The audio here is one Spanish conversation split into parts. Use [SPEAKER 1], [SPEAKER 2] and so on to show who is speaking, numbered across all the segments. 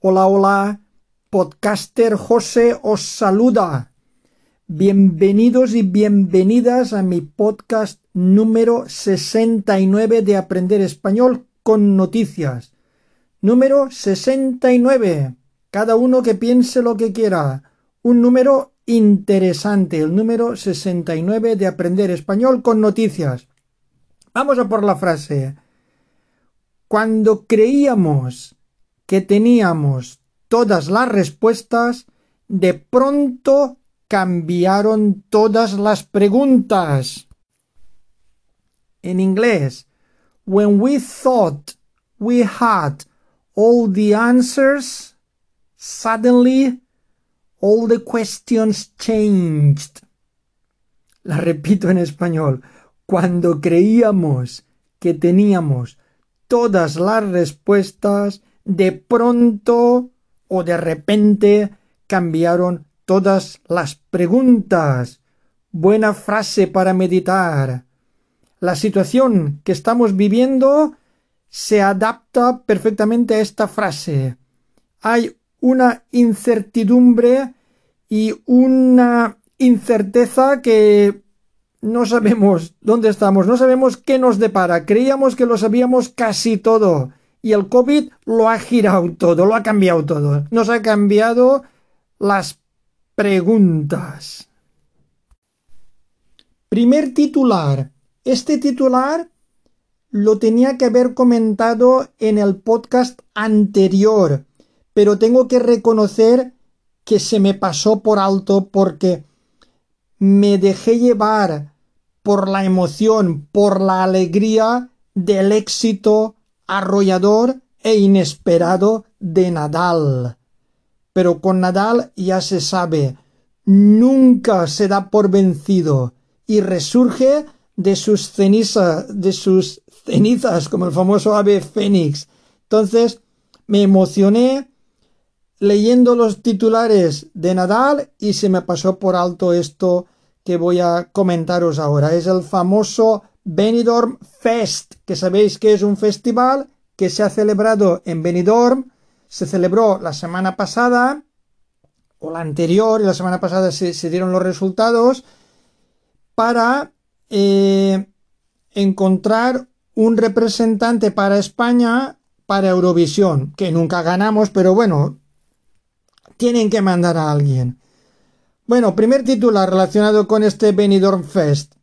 [SPEAKER 1] Hola, hola, podcaster José os saluda. Bienvenidos y bienvenidas a mi podcast número 69 de Aprender Español con Noticias. Número 69. Cada uno que piense lo que quiera. Un número interesante, el número 69 de Aprender Español con Noticias. Vamos a por la frase. Cuando creíamos que teníamos todas las respuestas, de pronto cambiaron todas las preguntas. En inglés, when we thought we had all the answers, suddenly all the questions changed. La repito en español. Cuando creíamos que teníamos todas las respuestas, de pronto o de repente cambiaron todas las preguntas. Buena frase para meditar. La situación que estamos viviendo se adapta perfectamente a esta frase. Hay una incertidumbre y una incerteza que no sabemos dónde estamos, no sabemos qué nos depara. Creíamos que lo sabíamos casi todo y el COVID lo ha girado todo, lo ha cambiado todo. Nos ha cambiado las preguntas. Primer titular. Este titular lo tenía que haber comentado en el podcast anterior, pero tengo que reconocer que se me pasó por alto porque me dejé llevar por la emoción, por la alegría del éxito arrollador e inesperado de Nadal. Pero con Nadal ya se sabe, nunca se da por vencido y resurge de sus cenizas, de sus cenizas, como el famoso ave fénix. Entonces, me emocioné leyendo los titulares de Nadal y se me pasó por alto esto que voy a comentaros ahora. Es el famoso Benidorm Fest, que sabéis que es un festival que se ha celebrado en Benidorm, se celebró la semana pasada, o la anterior, y la semana pasada se, dieron los resultados, para eh, encontrar un representante para España para Eurovisión, que nunca ganamos, pero bueno, tienen que mandar a alguien. Bueno, primer titular relacionado con este Benidorm Fest.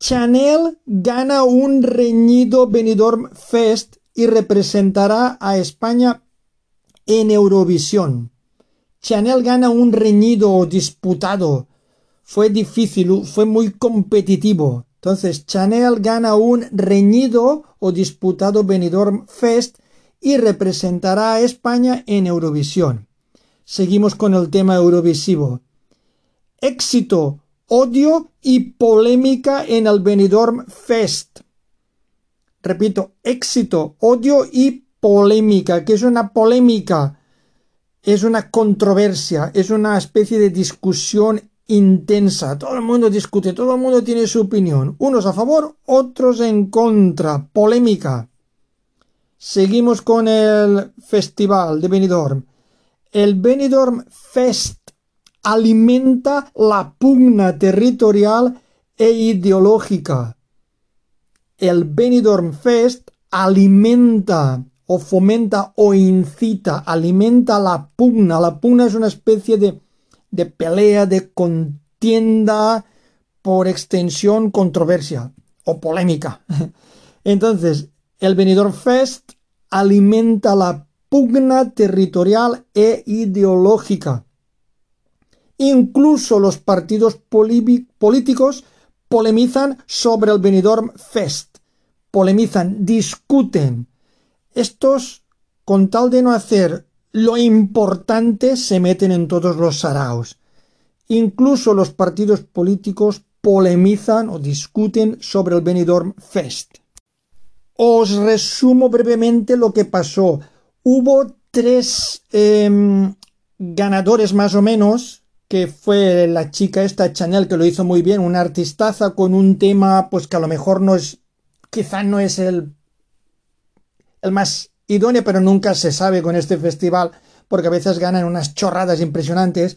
[SPEAKER 1] Chanel gana un reñido Benidorm Fest y representará a España en Eurovisión. Chanel gana un reñido o disputado. Fue difícil, fue muy competitivo. Entonces, Chanel gana un reñido o disputado Benidorm Fest y representará a España en Eurovisión. Seguimos con el tema eurovisivo. Éxito odio y polémica en el Benidorm Fest. Repito, éxito, odio y polémica. ¿Qué es una polémica? Es una controversia, es una especie de discusión intensa. Todo el mundo discute, todo el mundo tiene su opinión. Unos a favor, otros en contra. Polémica. Seguimos con el festival de Benidorm. El Benidorm Fest alimenta la pugna territorial e ideológica. El Benidorm Fest alimenta o fomenta o incita, alimenta la pugna. La pugna es una especie de, de pelea, de contienda, por extensión, controversia o polémica. Entonces, el Benidorm Fest alimenta la pugna territorial e ideológica. Incluso los partidos políticos polemizan sobre el Benidorm Fest. Polemizan, discuten. Estos, con tal de no hacer lo importante, se meten en todos los saraos. Incluso los partidos políticos polemizan o discuten sobre el Benidorm Fest. Os resumo brevemente lo que pasó. Hubo tres em, ganadores más o menos que fue la chica esta Chanel que lo hizo muy bien, una artistaza con un tema pues que a lo mejor no es quizá no es el el más idónea, pero nunca se sabe con este festival, porque a veces ganan unas chorradas impresionantes.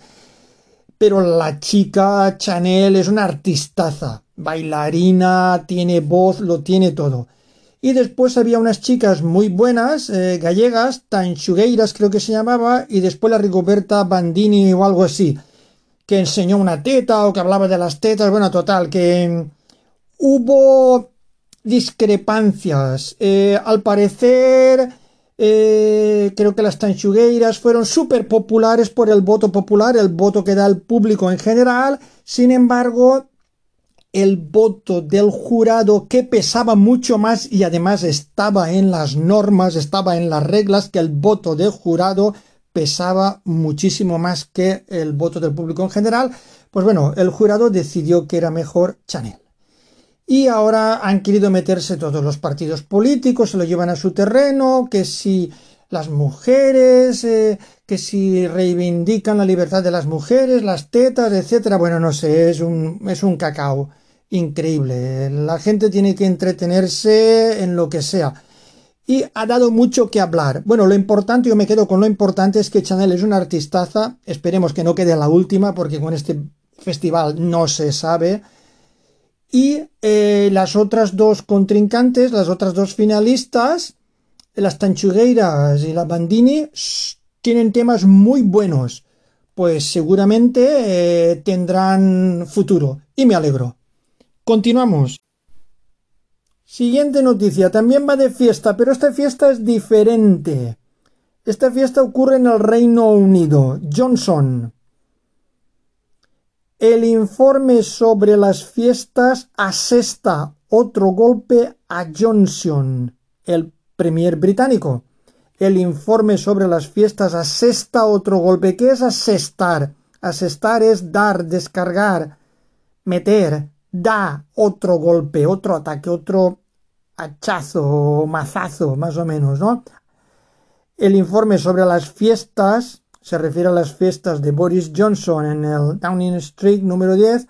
[SPEAKER 1] Pero la chica Chanel es una artistaza, bailarina, tiene voz, lo tiene todo. Y después había unas chicas muy buenas, eh, gallegas, Tanchugueiras creo que se llamaba, y después la Rigoberta Bandini o algo así, que enseñó una teta o que hablaba de las tetas. Bueno, total, que hubo discrepancias. Eh, al parecer, eh, creo que las tanchugueiras fueron súper populares por el voto popular, el voto que da el público en general. Sin embargo, el voto del jurado que pesaba mucho más y además estaba en las normas, estaba en las reglas, que el voto del jurado pesaba muchísimo más que el voto del público en general. Pues bueno, el jurado decidió que era mejor Chanel. Y ahora han querido meterse todos los partidos políticos, se lo llevan a su terreno, que si las mujeres, eh, que si reivindican la libertad de las mujeres, las tetas, etcétera. Bueno, no sé, es un, es un cacao increíble. La gente tiene que entretenerse en lo que sea. Y ha dado mucho que hablar. Bueno, lo importante, yo me quedo con lo importante, es que Chanel es una artistaza. Esperemos que no quede la última, porque con este festival no se sabe. Y eh, las otras dos contrincantes, las otras dos finalistas, las Tanchugueiras y la Bandini, tienen temas muy buenos. Pues seguramente eh, tendrán futuro. Y me alegro. Continuamos. Siguiente noticia. También va de fiesta, pero esta fiesta es diferente. Esta fiesta ocurre en el Reino Unido. Johnson. El informe sobre las fiestas asesta otro golpe a Johnson, el premier británico. El informe sobre las fiestas asesta otro golpe. ¿Qué es asestar? Asestar es dar, descargar, meter, da otro golpe, otro ataque, otro hachazo o mazazo, más o menos, ¿no? El informe sobre las fiestas se refiere a las fiestas de Boris Johnson en el Downing Street número 10,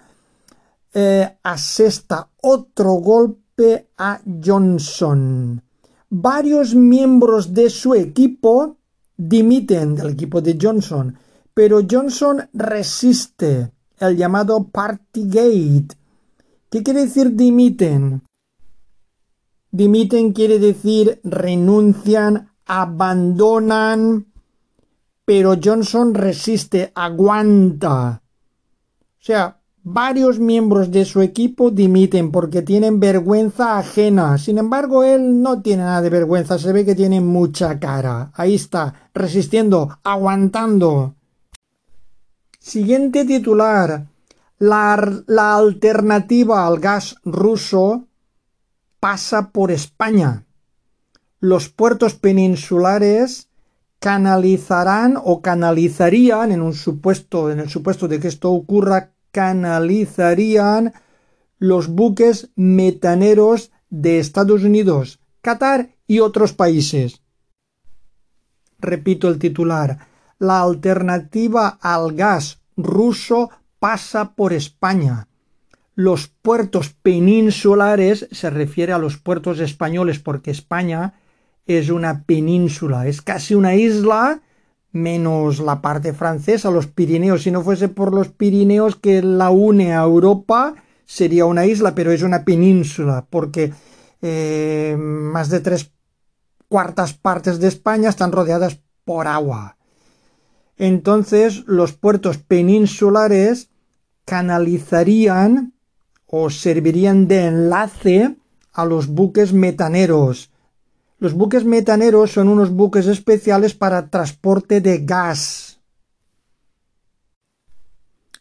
[SPEAKER 1] eh, asesta otro golpe a Johnson. Varios miembros de su equipo dimiten del equipo de Johnson, pero Johnson resiste el llamado Partygate, ¿Qué quiere decir dimiten? Dimiten quiere decir renuncian, abandonan, pero Johnson resiste, aguanta. O sea, varios miembros de su equipo dimiten porque tienen vergüenza ajena. Sin embargo, él no tiene nada de vergüenza, se ve que tiene mucha cara. Ahí está, resistiendo, aguantando. Siguiente titular. La, alternativa al gas ruso pasa por España. Los puertos peninsulares canalizarán o canalizarían, en un supuesto, en el supuesto de que esto ocurra, canalizarían los buques metaneros de Estados Unidos, Qatar y otros países. Repito el titular. La alternativa al gas ruso pasa por España. Los puertos peninsulares se refiere a los puertos españoles porque España es una península, es casi una isla menos la parte francesa, los Pirineos. Si no fuese por los Pirineos que la une a Europa, sería una isla, pero es una península porque eh, más de tres cuartas partes de España están rodeadas por agua. Entonces los puertos peninsulares canalizarían o servirían de enlace a los buques metaneros. Los buques metaneros son unos buques especiales para transporte de gas.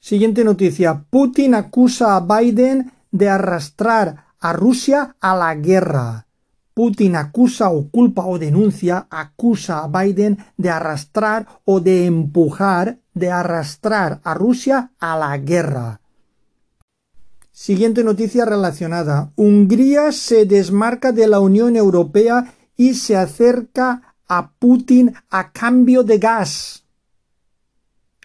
[SPEAKER 1] Siguiente noticia. Putin acusa a Biden de arrastrar a Rusia a la guerra. Putin acusa o culpa o denuncia, acusa a Biden de arrastrar o de empujar de arrastrar a Rusia a la guerra. Siguiente noticia relacionada. Hungría se desmarca de la Unión Europea y se acerca a Putin a cambio de gas.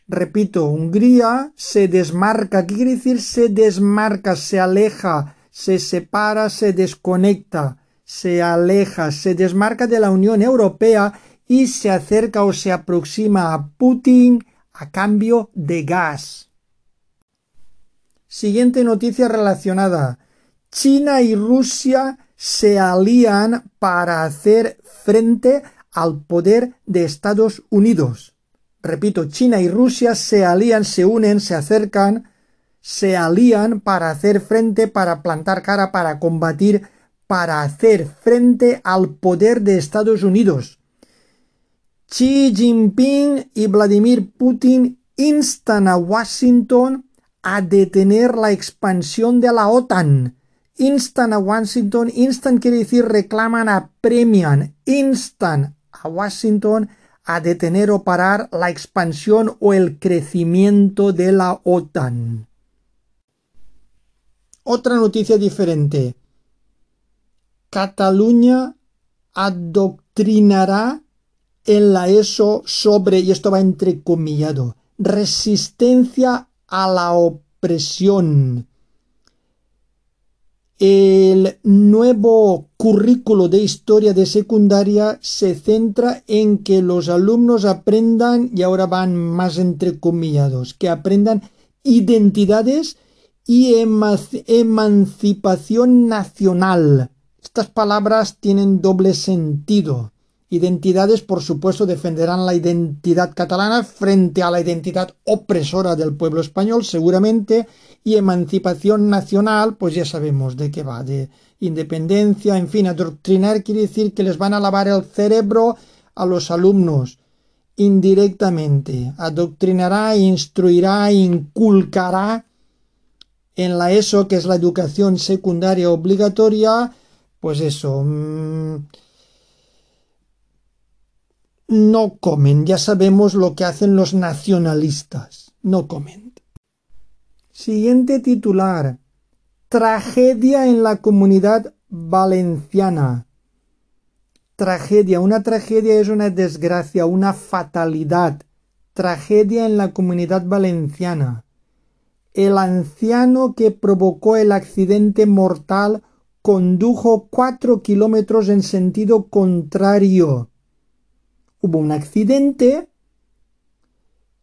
[SPEAKER 1] Repito, Hungría se desmarca. ¿Qué quiere decir se desmarca? Se aleja, se separa, se desconecta, se aleja, se desmarca de la Unión Europea y se acerca o se aproxima a Putin a cambio de gas. Siguiente noticia relacionada. China y Rusia se alían para hacer frente al poder de Estados Unidos. Repito, China y Rusia se alían, se unen, se acercan, se alían para hacer frente, para plantar cara, para combatir, para hacer frente al poder de Estados Unidos. Xi Jinping y Vladimir Putin instan a Washington a detener la expansión de la OTAN. Instan a Washington, instan quiere decir reclaman, apremian, instan a Washington a detener o parar la expansión o el crecimiento de la OTAN. Otra noticia diferente. Cataluña adoctrinará en la ESO sobre, y esto va entrecomillado, resistencia a la opresión. El nuevo currículo de historia de secundaria se centra en que los alumnos aprendan, y ahora van más entrecomillados, que aprendan identidades y emancipación nacional. Estas palabras tienen doble sentido identidades, por supuesto, defenderán la identidad catalana frente a la identidad opresora del pueblo español, seguramente, y emancipación nacional, pues ya sabemos de qué va, de independencia, en fin, adoctrinar quiere decir que les van a lavar el cerebro a los alumnos indirectamente, adoctrinará, instruirá, inculcará en la ESO, que es la educación secundaria obligatoria, pues eso, mmm, no comen. Ya sabemos lo que hacen los nacionalistas. No comen. Siguiente titular. Tragedia en la comunidad valenciana. Tragedia. Una tragedia es una desgracia, una fatalidad. Tragedia en la comunidad valenciana. El anciano que provocó el accidente mortal condujo cuatro kilómetros en sentido contrario hubo un accidente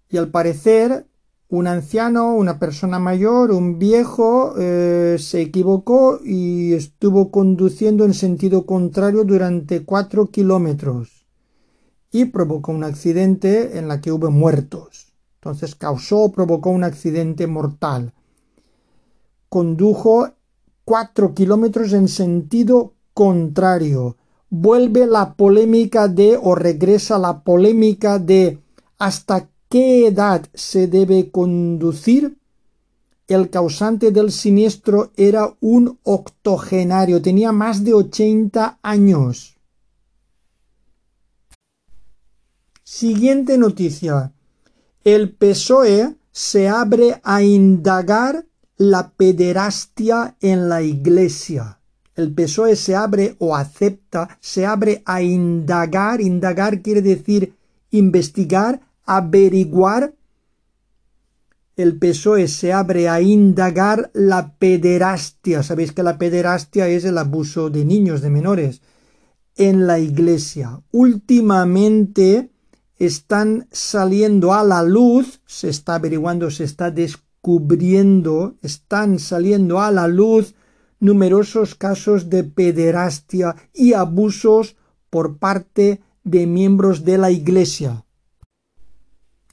[SPEAKER 1] y al parecer un anciano, una persona mayor, un viejo, eh, se equivocó y estuvo conduciendo en sentido contrario durante cuatro kilómetros y provocó un accidente en la que hubo muertos. Entonces causó o provocó un accidente mortal. Condujo cuatro kilómetros en sentido contrario vuelve la polémica de o regresa la polémica de hasta qué edad se debe conducir. El causante del siniestro era un octogenario, tenía más de 80 años. Siguiente noticia. El PSOE se abre a indagar la pederastia en la Iglesia el PSOE se abre o acepta, se abre a indagar, indagar quiere decir investigar, averiguar. El PSOE se abre a indagar la pederastia. Sabéis que la pederastia es el abuso de niños, de menores, en la iglesia. Últimamente están saliendo a la luz, se está averiguando, se está descubriendo, están saliendo a la luz numerosos casos de pederastia y abusos por parte de miembros de la Iglesia.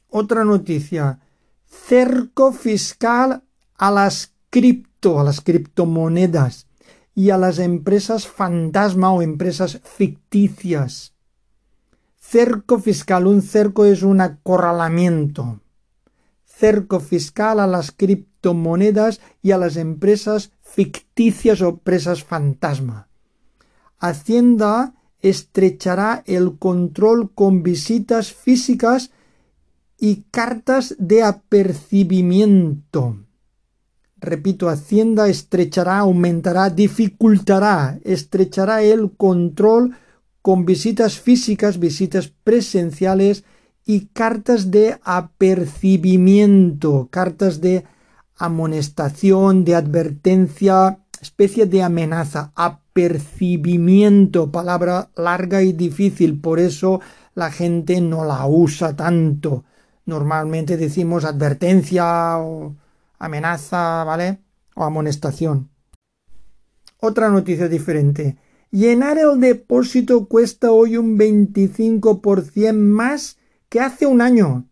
[SPEAKER 1] Otra noticia. Cerco fiscal a las cripto, a las criptomonedas y a las empresas fantasma o empresas ficticias. Cerco fiscal. Un cerco es un acorralamiento. Cerco fiscal a las criptomonedas y a las empresas ficticias o presas fantasma. Hacienda estrechará el control con visitas físicas y cartas de apercibimiento. Repito, Hacienda estrechará, aumentará, dificultará, estrechará el control con visitas físicas, visitas presenciales y cartas de apercibimiento, cartas de amonestación, de advertencia, especie de amenaza, apercibimiento, palabra larga y difícil, por eso la gente no la usa tanto. Normalmente decimos advertencia o amenaza, ¿vale? O amonestación. Otra noticia diferente. Llenar el depósito cuesta hoy un 25% más que hace un año.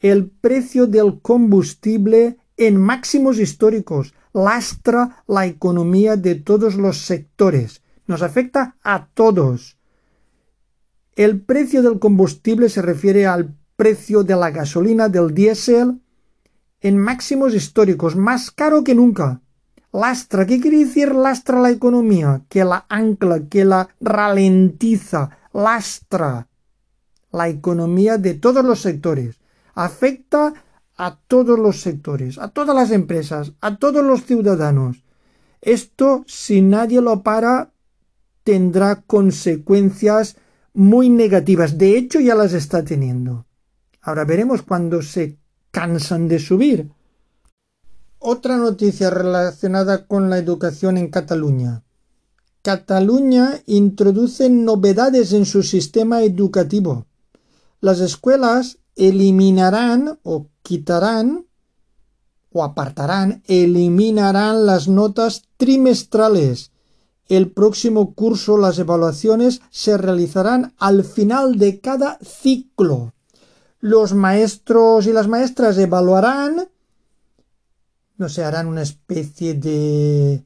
[SPEAKER 1] El precio del combustible en máximos históricos lastra la economía de todos los sectores. Nos afecta a todos. El precio del combustible se refiere al precio de la gasolina del diésel en máximos históricos, más caro que nunca. Lastra, ¿qué quiere decir lastra la economía? Que la ancla, que la ralentiza, lastra la economía de todos los sectores. Afecta a todos los sectores, a todas las empresas, a todos los ciudadanos. Esto, si nadie lo para, tendrá consecuencias muy negativas. De hecho, ya las está teniendo. Ahora veremos cuando se cansan de subir. Otra noticia relacionada con la educación en Cataluña. Cataluña introduce novedades en su sistema educativo. Las escuelas eliminarán o quitarán o apartarán, eliminarán las notas trimestrales. El próximo curso las evaluaciones se realizarán al final de cada ciclo. Los maestros y las maestras evaluarán, no sé, harán una especie de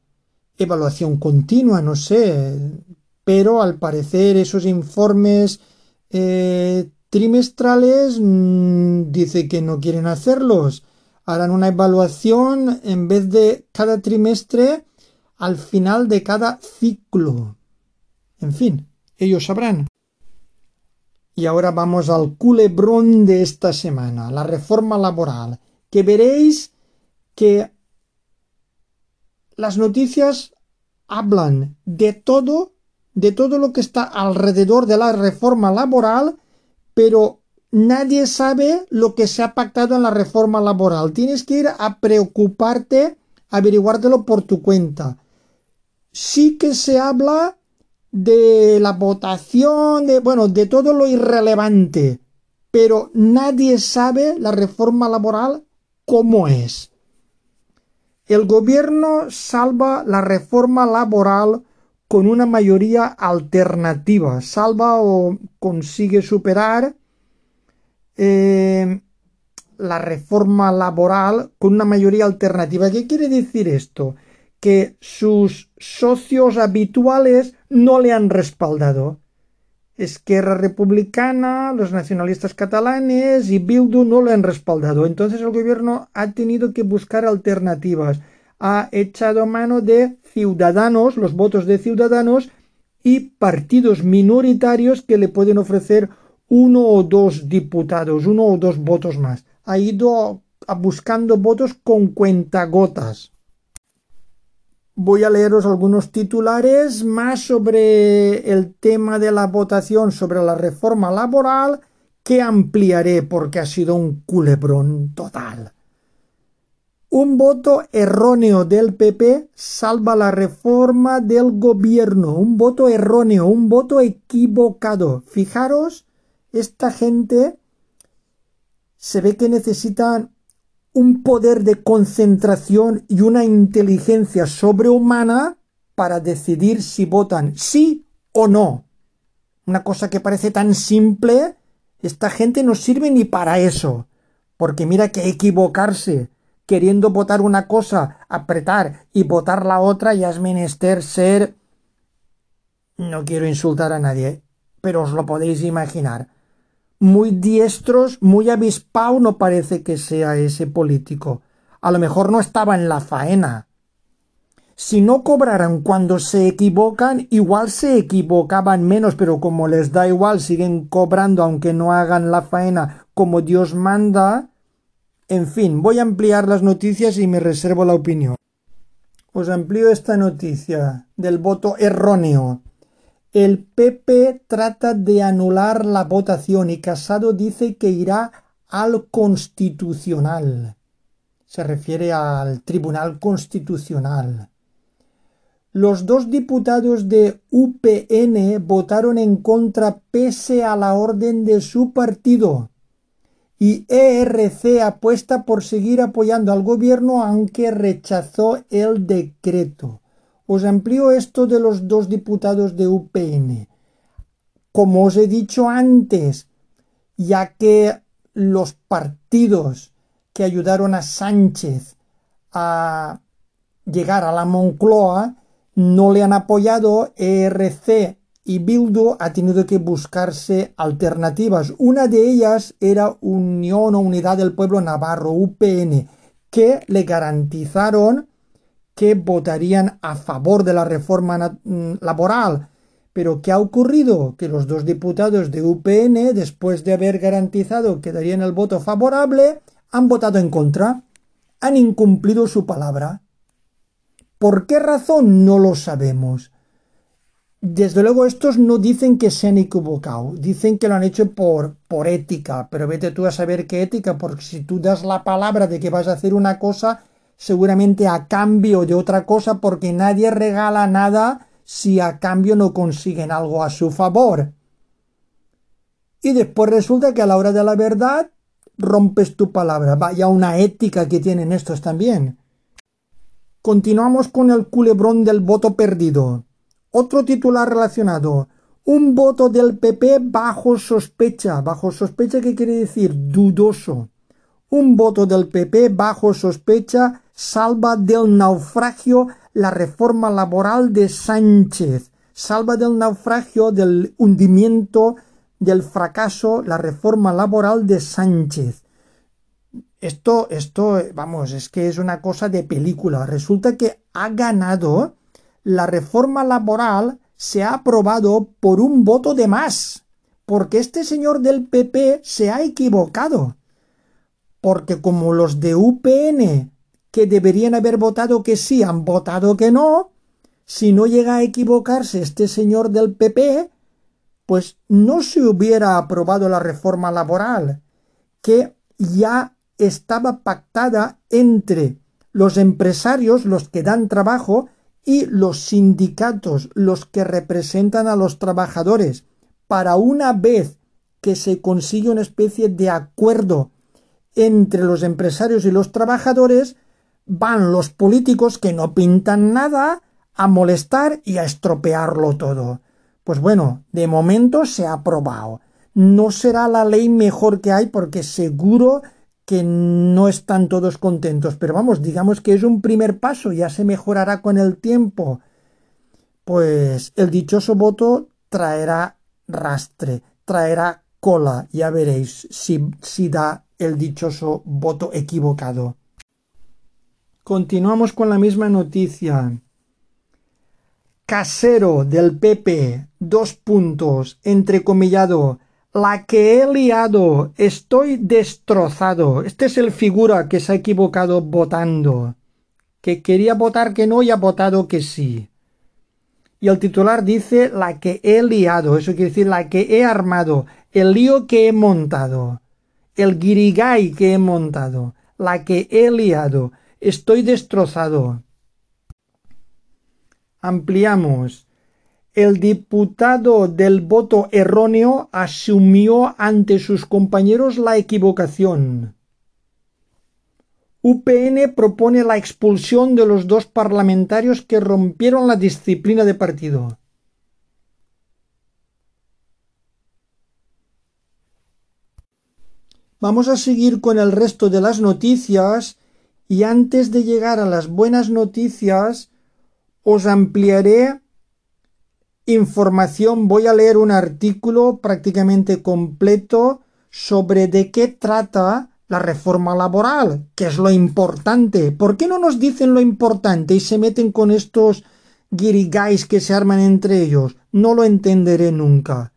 [SPEAKER 1] evaluación continua, no sé, pero al parecer esos informes eh, trimestrales mm, dice que no quieren hacerlos. Harán una evaluación en vez de cada trimestre al final de cada ciclo. En fin, ellos sabrán. Y ahora vamos al culebrón de esta semana, la reforma laboral, que veréis que las noticias hablan de todo, de todo lo que está alrededor de la reforma laboral, pero nadie sabe lo que se ha pactado en la reforma laboral. Tienes que ir a preocuparte, averiguártelo por tu cuenta. Sí que se habla de la votación, de bueno, de todo lo irrelevante, pero nadie sabe la reforma laboral cómo es. El gobierno salva la reforma laboral con una mayoría alternativa, salva o consigue superar eh, la reforma laboral con una mayoría alternativa. ¿Qué quiere decir esto? Que sus socios habituales no le han respaldado. Esquerra Republicana, los nacionalistas catalanes y Bildu no le han respaldado. Entonces el gobierno ha tenido que buscar alternativas. Ha echado mano de ciudadanos, los votos de ciudadanos y partidos minoritarios que le pueden ofrecer uno o dos diputados, uno o dos votos más. Ha ido buscando votos con cuentagotas. Voy a leeros algunos titulares más sobre el tema de la votación sobre la reforma laboral que ampliaré porque ha sido un culebrón total. Un voto erróneo del PP salva la reforma del gobierno. Un voto erróneo, un voto equivocado. Fijaros, esta gente se ve que necesitan un poder de concentración y una inteligencia sobrehumana para decidir si votan sí o no. Una cosa que parece tan simple, esta gente no sirve ni para eso. Porque mira que equivocarse queriendo votar una cosa, apretar y votar la otra, ya es menester ser... No quiero insultar a nadie, pero os lo podéis imaginar. Muy diestros, muy avispado no parece que sea ese político. A lo mejor no estaba en la faena. Si no cobraran cuando se equivocan, igual se equivocaban menos, pero como les da igual, siguen cobrando aunque no hagan la faena como Dios manda, en fin, voy a ampliar las noticias y me reservo la opinión. Os amplío esta noticia del voto erróneo. El PP trata de anular la votación y Casado dice que irá al Constitucional. Se refiere al Tribunal Constitucional. los dos diputados de UPN votaron en contra pese a la orden de su partido. Y ERC apuesta por seguir apoyando al gobierno aunque rechazó el decreto. Os amplío esto de los dos diputados de UPN. Como os he dicho antes, ya que los partidos que ayudaron a Sánchez a llegar a la Moncloa no le han apoyado, ERC y Bildu ha tenido que buscarse alternativas. Una de ellas era Unión o Unidad del Pueblo Navarro, UPN, que le garantizaron que votarían a favor de la reforma mm, laboral. Pero ¿qué ha ocurrido? Que los dos diputados de UPN, después de haber garantizado que darían el voto favorable, han votado en contra. Han incumplido su palabra. ¿Por qué razón? No lo sabemos. Desde luego estos no dicen que se han equivocado, dicen que lo han hecho por, por ética, pero vete tú a saber qué ética, porque si tú das la palabra de que vas a hacer una cosa, seguramente a cambio de otra cosa, porque nadie regala nada si a cambio no consiguen algo a su favor. Y después resulta que a la hora de la verdad rompes tu palabra. Vaya una ética que tienen estos también. Continuamos con el culebrón del voto perdido. Otro titular relacionado. Un voto del PP bajo sospecha. Bajo sospecha, ¿qué quiere decir? Dudoso. Un voto del PP bajo sospecha salva del naufragio la reforma laboral de Sánchez. Salva del naufragio, del hundimiento, del fracaso, la reforma laboral de Sánchez. Esto, esto, vamos, es que es una cosa de película. Resulta que ha ganado la reforma laboral, se ha aprobado por un voto de más. Porque este señor del PP se ha equivocado. Porque como los de UPN, que deberían haber votado que sí, han votado que no, si no llega a equivocarse este señor del PP, pues no se hubiera aprobado la reforma laboral, que ya estaba pactada entre los empresarios, los que dan trabajo, y los sindicatos, los que representan a los trabajadores, para una vez que se consigue una especie de acuerdo entre los empresarios y los trabajadores, van los políticos que no pintan nada a molestar y a estropearlo todo. Pues bueno, de momento se ha aprobado. No será la ley mejor que hay porque seguro que no están todos contentos, pero vamos, digamos que es un primer paso, ya se mejorará con el tiempo. Pues el dichoso voto traerá rastre, traerá cola, ya veréis si, si da el dichoso voto equivocado. Continuamos con la misma noticia. Casero del PP, dos puntos, entrecomillado, la que he liado, estoy destrozado. Este es el figura que se ha equivocado votando, que quería votar que no y ha votado que sí. Y el titular dice la que he liado, eso quiere decir la que he armado, el lío que he montado, el guirigay que he montado, la que he liado, estoy destrozado. Ampliamos el diputado del voto erróneo asumió ante sus compañeros la equivocación. UPN propone la expulsión de los dos parlamentarios que rompieron la disciplina de partido. Vamos a seguir con el resto de las noticias y antes de llegar a las buenas noticias os ampliaré información voy a leer un artículo prácticamente completo sobre de qué trata la reforma laboral, que es lo importante. ¿Por qué no nos dicen lo importante y se meten con estos guirigais que se arman entre ellos? No lo entenderé nunca.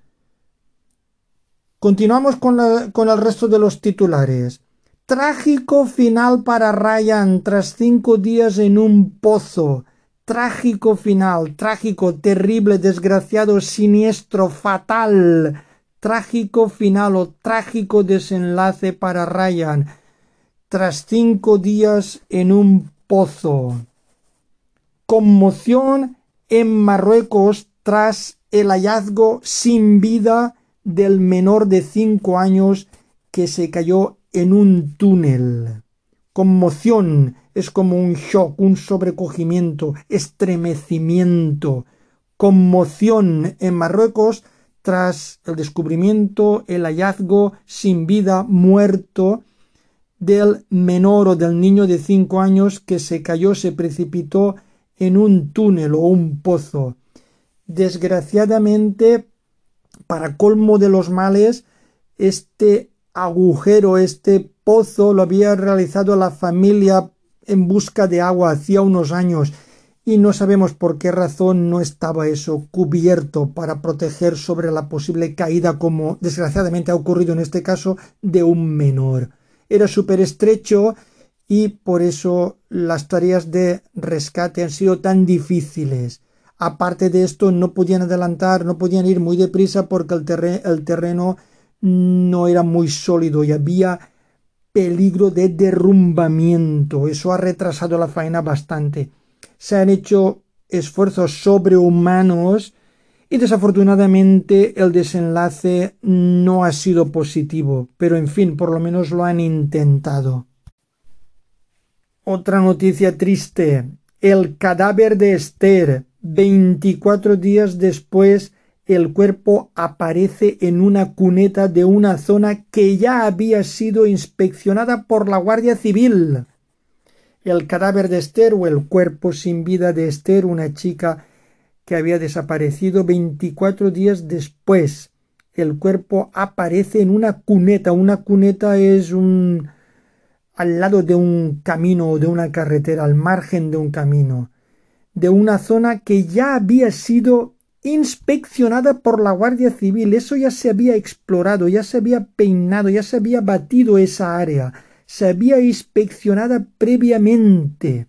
[SPEAKER 1] Continuamos con, con el resto de los titulares. Trágico final para Ryan tras cinco días en un pozo trágico final, trágico, terrible, desgraciado, siniestro, fatal, trágico final o trágico desenlace para Ryan tras cinco días en un pozo. Conmoción en Marruecos tras el hallazgo sin vida del menor de cinco años que se cayó en un túnel. Conmoción es como un shock, un sobrecogimiento, estremecimiento, conmoción en Marruecos tras el descubrimiento, el hallazgo sin vida, muerto del menor o del niño de cinco años que se cayó, se precipitó en un túnel o un pozo. Desgraciadamente, para colmo de los males, este agujero, este pozo lo había realizado la familia en busca de agua hacía unos años y no sabemos por qué razón no estaba eso cubierto para proteger sobre la posible caída como desgraciadamente ha ocurrido en este caso de un menor. Era súper estrecho y por eso las tareas de rescate han sido tan difíciles. Aparte de esto, no podían adelantar, no podían ir muy deprisa porque el, terreno no era muy sólido y había peligro de derrumbamiento. Eso ha retrasado la faena bastante se han hecho esfuerzos sobrehumanos y desafortunadamente el desenlace no ha sido positivo, pero en fin, por lo menos lo han intentado. Otra noticia triste. El cadáver de Esther. Veinticuatro días después, el cuerpo aparece en una cuneta de una zona que ya había sido inspeccionada por la Guardia Civil el cadáver de Esther o el cuerpo sin vida de Esther, una chica que había desaparecido veinticuatro días después. El cuerpo aparece en una cuneta. Una cuneta es un al lado de un camino o de una carretera, al margen de un camino, de una zona que ya había sido inspeccionada por la Guardia Civil. Eso ya se había explorado, ya se había peinado, ya se había batido esa área se había inspeccionado previamente.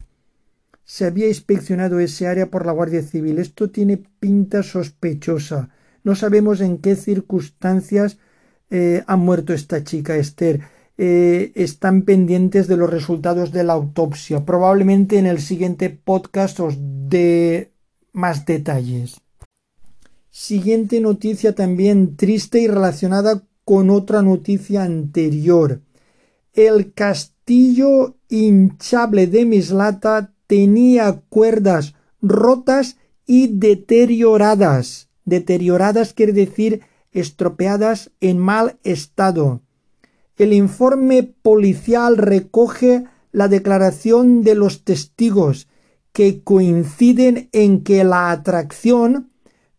[SPEAKER 1] Se había inspeccionado ese área por la Guardia Civil. Esto tiene pinta sospechosa. No sabemos en qué circunstancias eh, ha muerto esta chica Esther. Eh, están pendientes de los resultados de la autopsia. Probablemente en el siguiente podcast os dé más detalles. Siguiente noticia también triste y relacionada con otra noticia anterior. El castillo hinchable de Mislata tenía cuerdas rotas y deterioradas. Deterioradas quiere decir estropeadas en mal estado. El informe policial recoge la declaración de los testigos que coinciden en que la atracción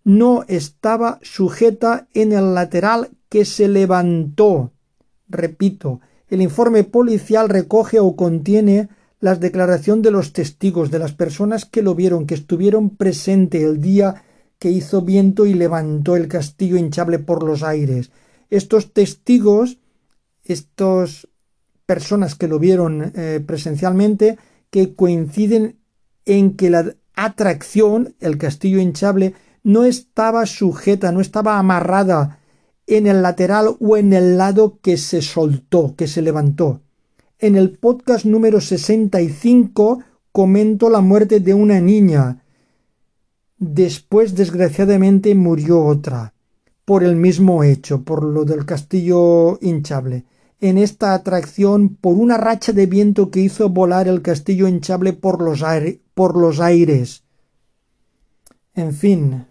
[SPEAKER 1] no estaba sujeta en el lateral que se levantó. Repito, el informe policial recoge o contiene las declaraciones de los testigos, de las personas que lo vieron, que estuvieron presentes el día que hizo viento y levantó el castillo hinchable por los aires. Estos testigos, estas personas que lo vieron eh, presencialmente, que coinciden en que la atracción, el castillo hinchable, no estaba sujeta, no estaba amarrada en el lateral o en el lado que se soltó, que se levantó. En el podcast número 65 comento la muerte de una niña. Después, desgraciadamente, murió otra, por el mismo hecho, por lo del castillo hinchable. En esta atracción, por una racha de viento que hizo volar el castillo hinchable por los, por los aires. En fin,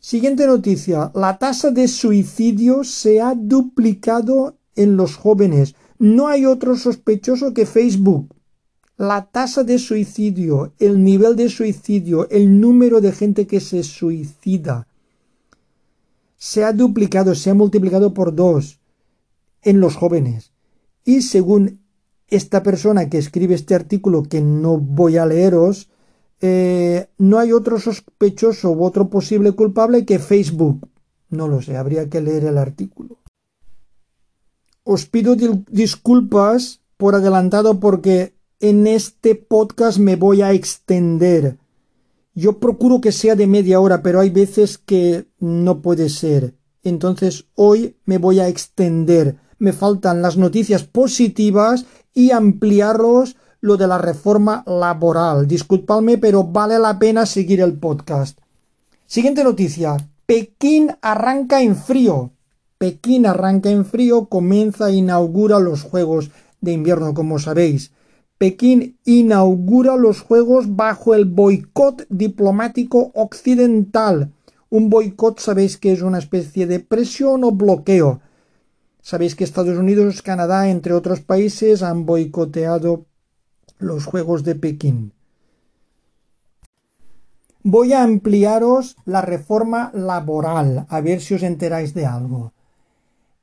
[SPEAKER 1] Siguiente noticia. La tasa de suicidio se ha duplicado en los jóvenes. No hay otro sospechoso que Facebook. La tasa de suicidio, el nivel de suicidio, el número de gente que se suicida se ha duplicado, se ha multiplicado por dos en los jóvenes. Y según esta persona que escribe este artículo, que no voy a leeros, eh, no hay otro sospechoso u otro posible culpable que Facebook. No lo sé, habría que leer el artículo. Os pido disculpas por adelantado porque en este podcast me voy a extender. Yo procuro que sea de media hora, pero hay veces que no puede ser. Entonces hoy me voy a extender. Me faltan las noticias positivas y ampliarlos lo de la reforma laboral. Disculpadme, pero vale la pena seguir el podcast. Siguiente noticia. Pekín arranca en frío. Pekín arranca en frío, comienza e inaugura los Juegos de invierno, como sabéis. Pekín inaugura los Juegos bajo el boicot diplomático occidental. Un boicot sabéis que es una especie de presión o bloqueo. Sabéis que Estados Unidos, Canadá, entre otros países, han boicoteado los Juegos de Pekín. Voy a ampliaros la reforma laboral, a ver si os enteráis de algo.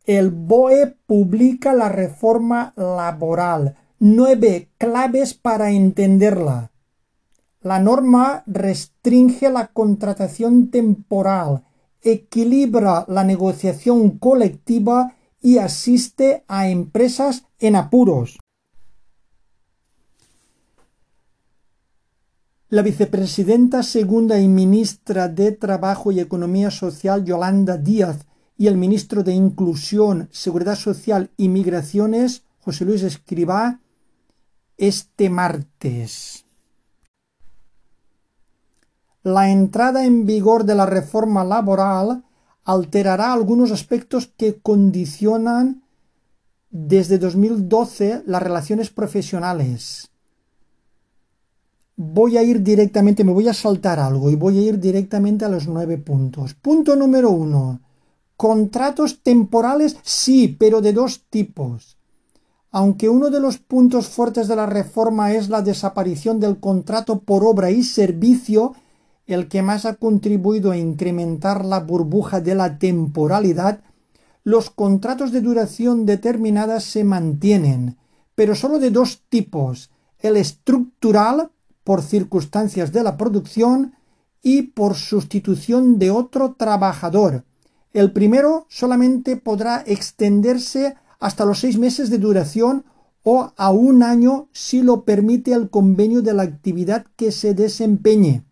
[SPEAKER 1] El BOE publica la reforma laboral, nueve claves para entenderla. La norma restringe la contratación temporal, equilibra la negociación colectiva y asiste a empresas en apuros. La vicepresidenta segunda y ministra de Trabajo y Economía Social Yolanda Díaz y el ministro de Inclusión, Seguridad Social y Migraciones, José Luis Escribá, este martes. La entrada en vigor de la reforma laboral alterará algunos aspectos que condicionan desde 2012 las relaciones profesionales. Voy a ir directamente, me voy a saltar algo y voy a ir directamente a los nueve puntos. Punto número uno. Contratos temporales, sí, pero de dos tipos. Aunque uno de los puntos fuertes de la reforma es la desaparición del contrato por obra y servicio, el que más ha contribuido a incrementar la burbuja de la temporalidad, los contratos de duración determinada se mantienen, pero solo de dos tipos, el estructural, por circunstancias de la producción, y por sustitución de otro trabajador, el primero solamente podrá extenderse hasta los seis meses de duración o a un año si lo permite el convenio de la actividad que se desempeñe.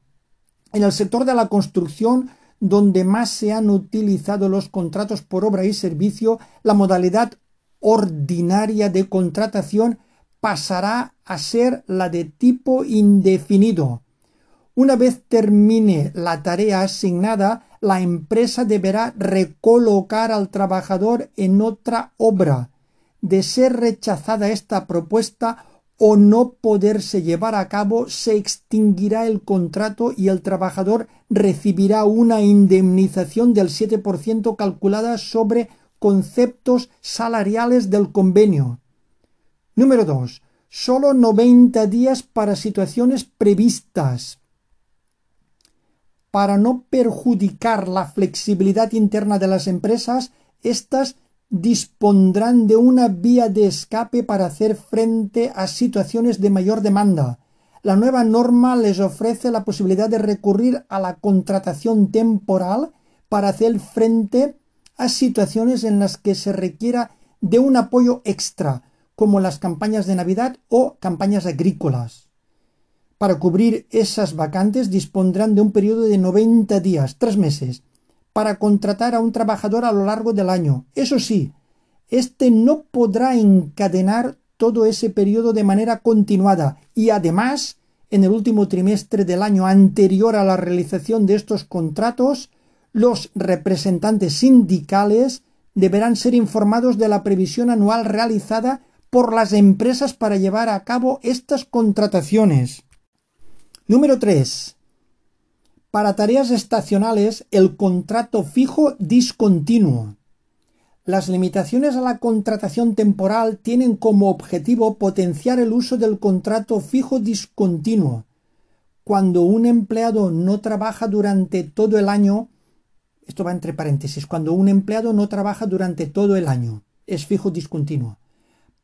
[SPEAKER 1] En el sector de la construcción, donde más se han utilizado los contratos por obra y servicio, la modalidad ordinaria de contratación pasará a ser la de tipo indefinido. Una vez termine la tarea asignada, la empresa deberá recolocar al trabajador en otra obra. De ser rechazada esta propuesta o no poderse llevar a cabo, se extinguirá el contrato y el trabajador recibirá una indemnización del 7% calculada sobre conceptos salariales del convenio. Número 2. Solo 90 días para situaciones previstas para no perjudicar la flexibilidad interna de las empresas, éstas dispondrán de una vía de escape para hacer frente a situaciones de mayor demanda. La nueva norma les ofrece la posibilidad de recurrir a la contratación temporal para hacer frente a situaciones en las que se requiera de un apoyo extra, como las campañas de Navidad o campañas agrícolas. Para cubrir esas vacantes dispondrán de un periodo de 90 días, tres meses, para contratar a un trabajador a lo largo del año. Eso sí, éste no podrá encadenar todo ese periodo de manera continuada y además, en el último trimestre del año anterior a la realización de estos contratos, los representantes sindicales deberán ser informados de la previsión anual realizada por las empresas para llevar a cabo estas contrataciones. Número 3. Para tareas estacionales, el contrato fijo discontinuo. Las limitaciones a la contratación temporal tienen como objetivo potenciar el uso del contrato fijo discontinuo. Cuando un empleado no trabaja durante todo el año, esto va entre paréntesis, cuando un empleado no trabaja durante todo el año, es fijo discontinuo,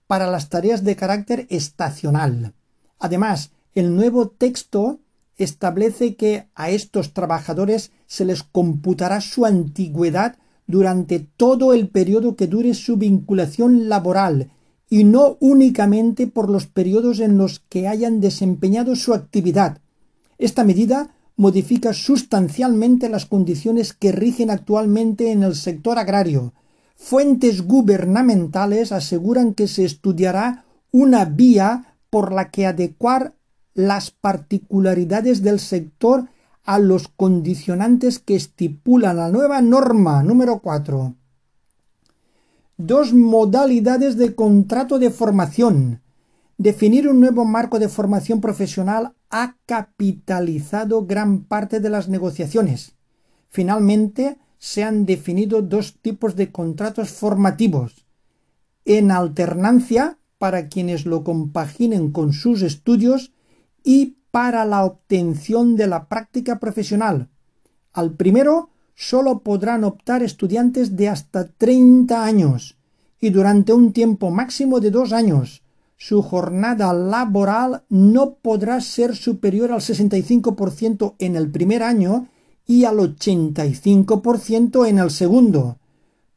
[SPEAKER 1] para las tareas de carácter estacional. Además, el nuevo texto establece que a estos trabajadores se les computará su antigüedad durante todo el periodo que dure su vinculación laboral y no únicamente por los periodos en los que hayan desempeñado su actividad. Esta medida modifica sustancialmente las condiciones que rigen actualmente en el sector agrario. Fuentes gubernamentales aseguran que se estudiará una vía por la que adecuar las particularidades del sector a los condicionantes que estipula la nueva norma número 4. Dos modalidades de contrato de formación. Definir un nuevo marco de formación profesional ha capitalizado gran parte de las negociaciones. Finalmente, se han definido dos tipos de contratos formativos. En alternancia, para quienes lo compaginen con sus estudios, y para la obtención de la práctica profesional. Al primero solo podrán optar estudiantes de hasta 30 años y durante un tiempo máximo de dos años. Su jornada laboral no podrá ser superior al 65% en el primer año y al 85% en el segundo.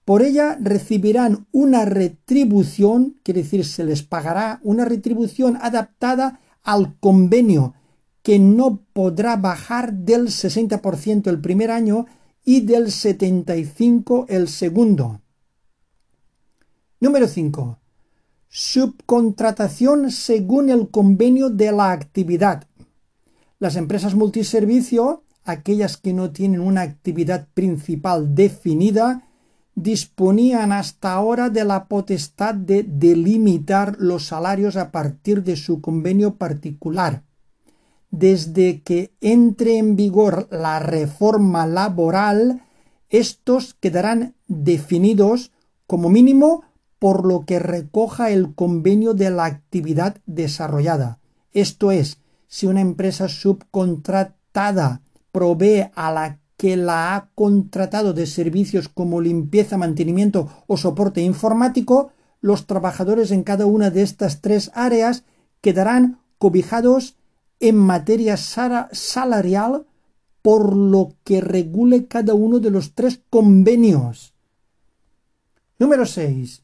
[SPEAKER 1] Por ella recibirán una retribución, quiere decir, se les pagará una retribución adaptada al convenio que no podrá bajar del 60% el primer año y del 75% el segundo. Número 5. Subcontratación según el convenio de la actividad. Las empresas multiservicio, aquellas que no tienen una actividad principal definida, disponían hasta ahora de la potestad de delimitar los salarios a partir de su convenio particular. Desde que entre en vigor la reforma laboral, estos quedarán definidos como mínimo por lo que recoja el convenio de la actividad desarrollada. Esto es, si una empresa subcontratada provee a la que la ha contratado de servicios como limpieza, mantenimiento o soporte informático, los trabajadores en cada una de estas tres áreas quedarán cobijados en materia salarial por lo que regule cada uno de los tres convenios. Número 6.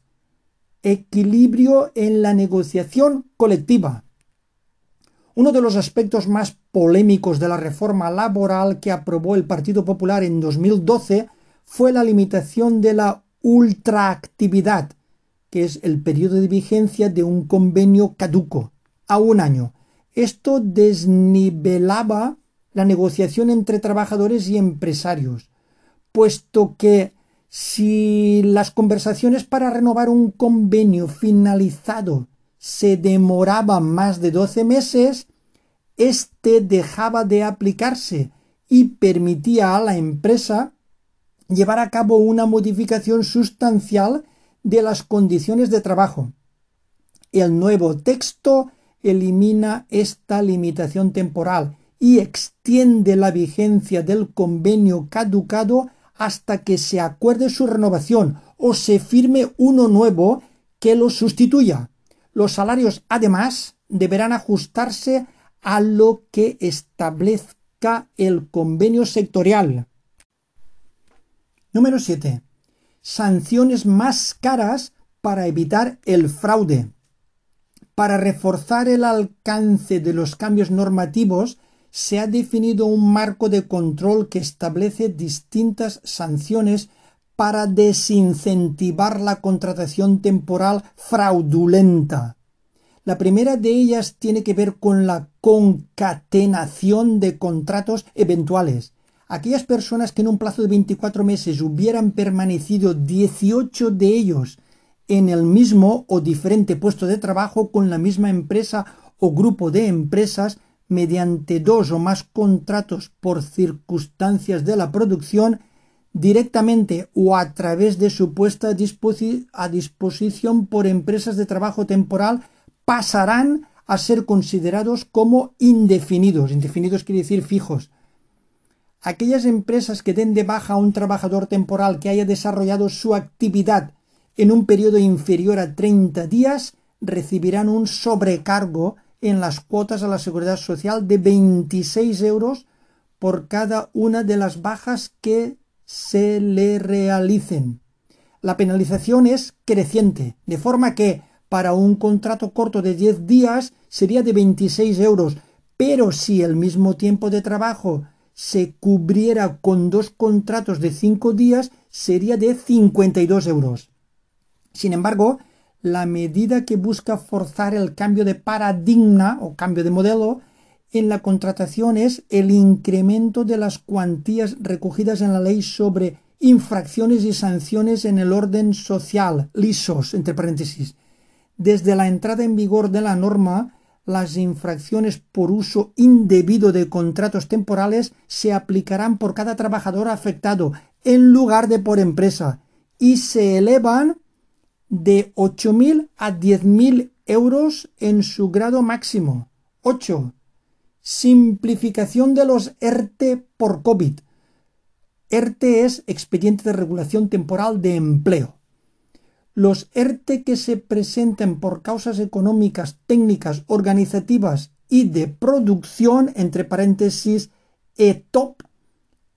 [SPEAKER 1] Equilibrio en la negociación colectiva. Uno de los aspectos más polémicos de la reforma laboral que aprobó el Partido Popular en 2012 fue la limitación de la ultraactividad, que es el periodo de vigencia de un convenio caduco, a un año. Esto desnivelaba la negociación entre trabajadores y empresarios, puesto que si las conversaciones para renovar un convenio finalizado se demoraba más de doce meses, éste dejaba de aplicarse y permitía a la empresa llevar a cabo una modificación sustancial de las condiciones de trabajo. El nuevo texto elimina esta limitación temporal y extiende la vigencia del convenio caducado hasta que se acuerde su renovación o se firme uno nuevo que lo sustituya. Los salarios, además, deberán ajustarse a lo que establezca el convenio sectorial. Número 7. Sanciones más caras para evitar el fraude. Para reforzar el alcance de los cambios normativos, se ha definido un marco de control que establece distintas sanciones para desincentivar la contratación temporal fraudulenta. La primera de ellas tiene que ver con la concatenación de contratos eventuales. Aquellas personas que en un plazo de 24 meses hubieran permanecido 18 de ellos en el mismo o diferente puesto de trabajo con la misma empresa o grupo de empresas mediante dos o más contratos por circunstancias de la producción directamente o a través de su puesta a disposición por empresas de trabajo temporal pasarán a ser considerados como indefinidos. Indefinidos quiere decir fijos. Aquellas empresas que den de baja a un trabajador temporal que haya desarrollado su actividad en un periodo inferior a 30 días recibirán un sobrecargo en las cuotas a la seguridad social de 26 euros por cada una de las bajas que se le realicen. La penalización es creciente, de forma que para un contrato corto de 10 días sería de 26 euros, pero si el mismo tiempo de trabajo se cubriera con dos contratos de 5 días, sería de 52 euros. Sin embargo, la medida que busca forzar el cambio de paradigma o cambio de modelo en la contratación es el incremento de las cuantías recogidas en la ley sobre infracciones y sanciones en el orden social, lisos, entre paréntesis. Desde la entrada en vigor de la norma, las infracciones por uso indebido de contratos temporales se aplicarán por cada trabajador afectado en lugar de por empresa y se elevan de 8.000 a 10.000 euros en su grado máximo. 8. Simplificación de los ERTE por COVID. ERTE es expediente de regulación temporal de empleo. Los ERTE que se presenten por causas económicas, técnicas, organizativas y de producción, entre paréntesis, ETOP,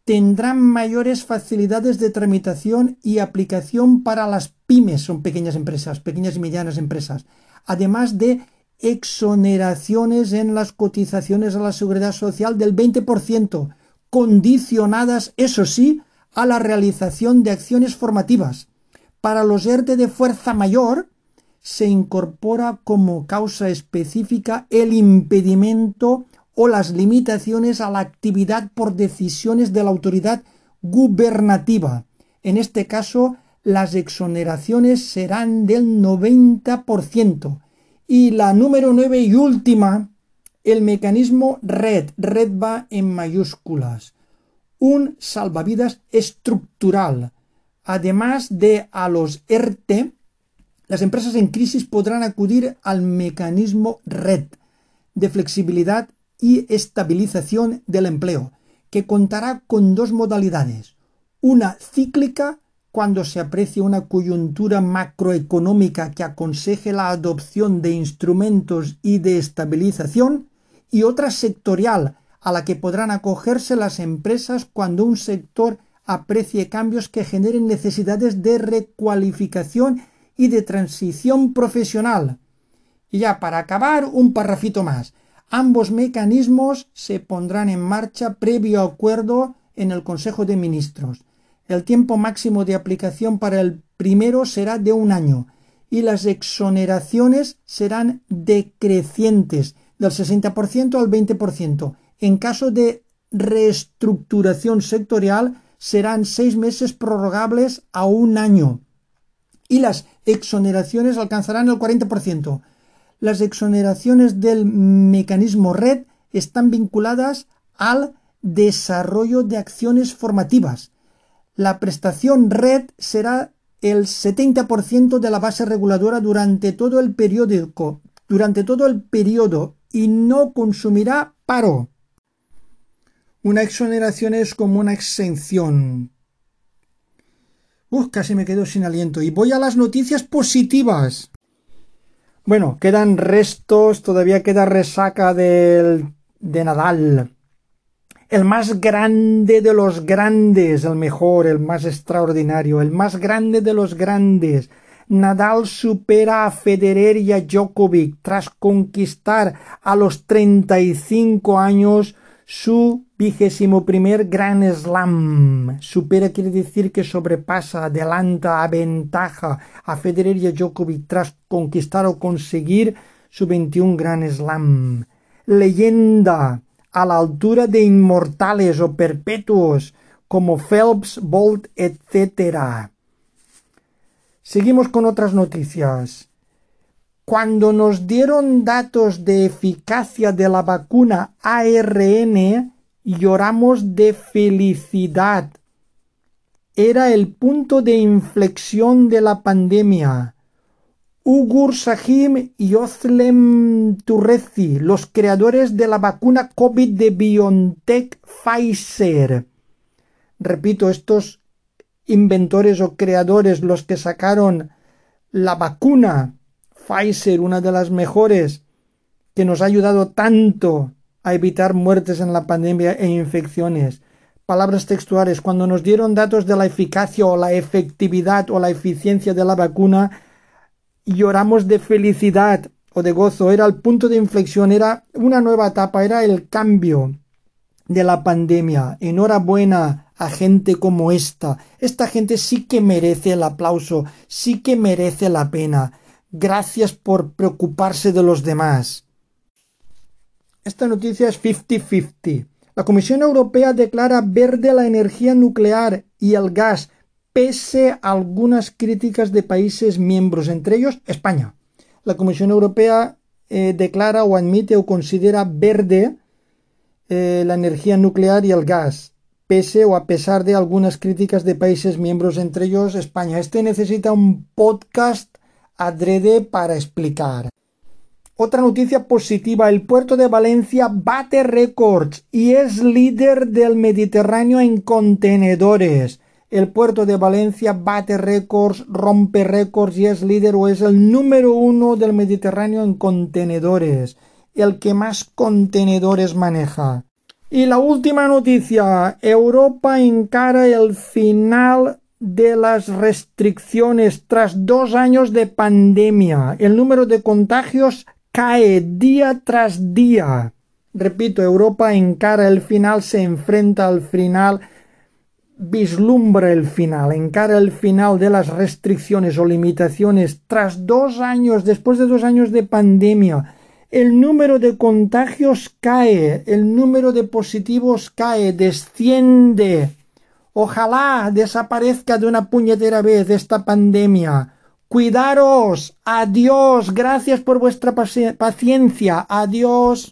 [SPEAKER 1] tendrán mayores facilidades de tramitación y aplicación para las pymes, son pequeñas empresas, pequeñas y medianas empresas, además de exoneraciones en las cotizaciones a la seguridad social del 20%, condicionadas, eso sí, a la realización de acciones formativas. Para los ERTE de fuerza mayor, se incorpora como causa específica el impedimento o las limitaciones a la actividad por decisiones de la autoridad gubernativa. En este caso, las exoneraciones serán del 90%. Y la número 9 y última, el mecanismo RED. RED va en mayúsculas. Un salvavidas estructural. Además de a los ERTE, las empresas en crisis podrán acudir al mecanismo RED de flexibilidad y estabilización del empleo, que contará con dos modalidades, una cíclica cuando se aprecie una coyuntura macroeconómica que aconseje la adopción de instrumentos y de estabilización, y otra sectorial a la que podrán acogerse las empresas cuando un sector aprecie cambios que generen necesidades de recualificación y de transición profesional. Y ya para acabar, un parrafito más. Ambos mecanismos se pondrán en marcha previo acuerdo en el Consejo de Ministros. El tiempo máximo de aplicación para el primero será de un año y las exoneraciones serán decrecientes del 60% al 20%. En caso de reestructuración sectorial serán seis meses prorrogables a un año y las exoneraciones alcanzarán el 40% las exoneraciones del mecanismo red están vinculadas al desarrollo de acciones formativas. La prestación red será el 70% de la base reguladora durante todo el periódico, durante todo el periodo y no consumirá paro. Una exoneración es como una exención. Uf, casi me quedo sin aliento. Y voy a las noticias positivas. Bueno, quedan restos, todavía queda resaca del, de Nadal. El más grande de los grandes, el mejor, el más extraordinario, el más grande de los grandes. Nadal supera a Federer y a Djokovic tras conquistar a los 35 años su vigésimo primer Grand Slam. Supera quiere decir que sobrepasa, adelanta, aventaja a Federer y a Djokovic tras conquistar o conseguir su 21 Grand Slam. Leyenda a la altura de inmortales o perpetuos como Phelps, Bolt, etc. Seguimos con otras noticias. Cuando nos dieron datos de eficacia de la vacuna ARN, lloramos de felicidad. Era el punto de inflexión de la pandemia. Ugur Sahim y Ozlem Turrezi, los creadores de la vacuna COVID de BioNTech Pfizer. Repito, estos inventores o creadores, los que sacaron la vacuna Pfizer, una de las mejores, que nos ha ayudado tanto a evitar muertes en la pandemia e infecciones. Palabras textuales, cuando nos dieron datos de la eficacia o la efectividad o la eficiencia de la vacuna, lloramos de felicidad o de gozo, era el punto de inflexión, era una nueva etapa, era el cambio de la pandemia. Enhorabuena a gente como esta. Esta gente sí que merece el aplauso, sí que merece la pena. Gracias por preocuparse de los demás. Esta noticia es 50-50. La Comisión Europea declara verde la energía nuclear y el gas, pese a algunas críticas de países miembros, entre ellos España. La Comisión Europea eh, declara o admite o considera verde eh, la energía nuclear y el gas, pese o a pesar de algunas críticas de países miembros, entre ellos España. Este necesita un podcast adrede para explicar. Otra noticia positiva, el puerto de Valencia bate récords y es líder del Mediterráneo en contenedores. El puerto de Valencia bate récords, rompe récords y es líder o es el número uno del Mediterráneo en contenedores, el que más contenedores maneja. Y la última noticia, Europa encara el final de las restricciones tras dos años de pandemia. El número de contagios cae día tras día. Repito, Europa encara el final, se enfrenta al final, vislumbra el final, encara el final de las restricciones o limitaciones tras dos años, después de dos años de pandemia. El número de contagios cae, el número de positivos cae, desciende. Ojalá desaparezca de una puñetera vez esta pandemia. Cuidaros. Adiós. Gracias por vuestra paciencia. Adiós.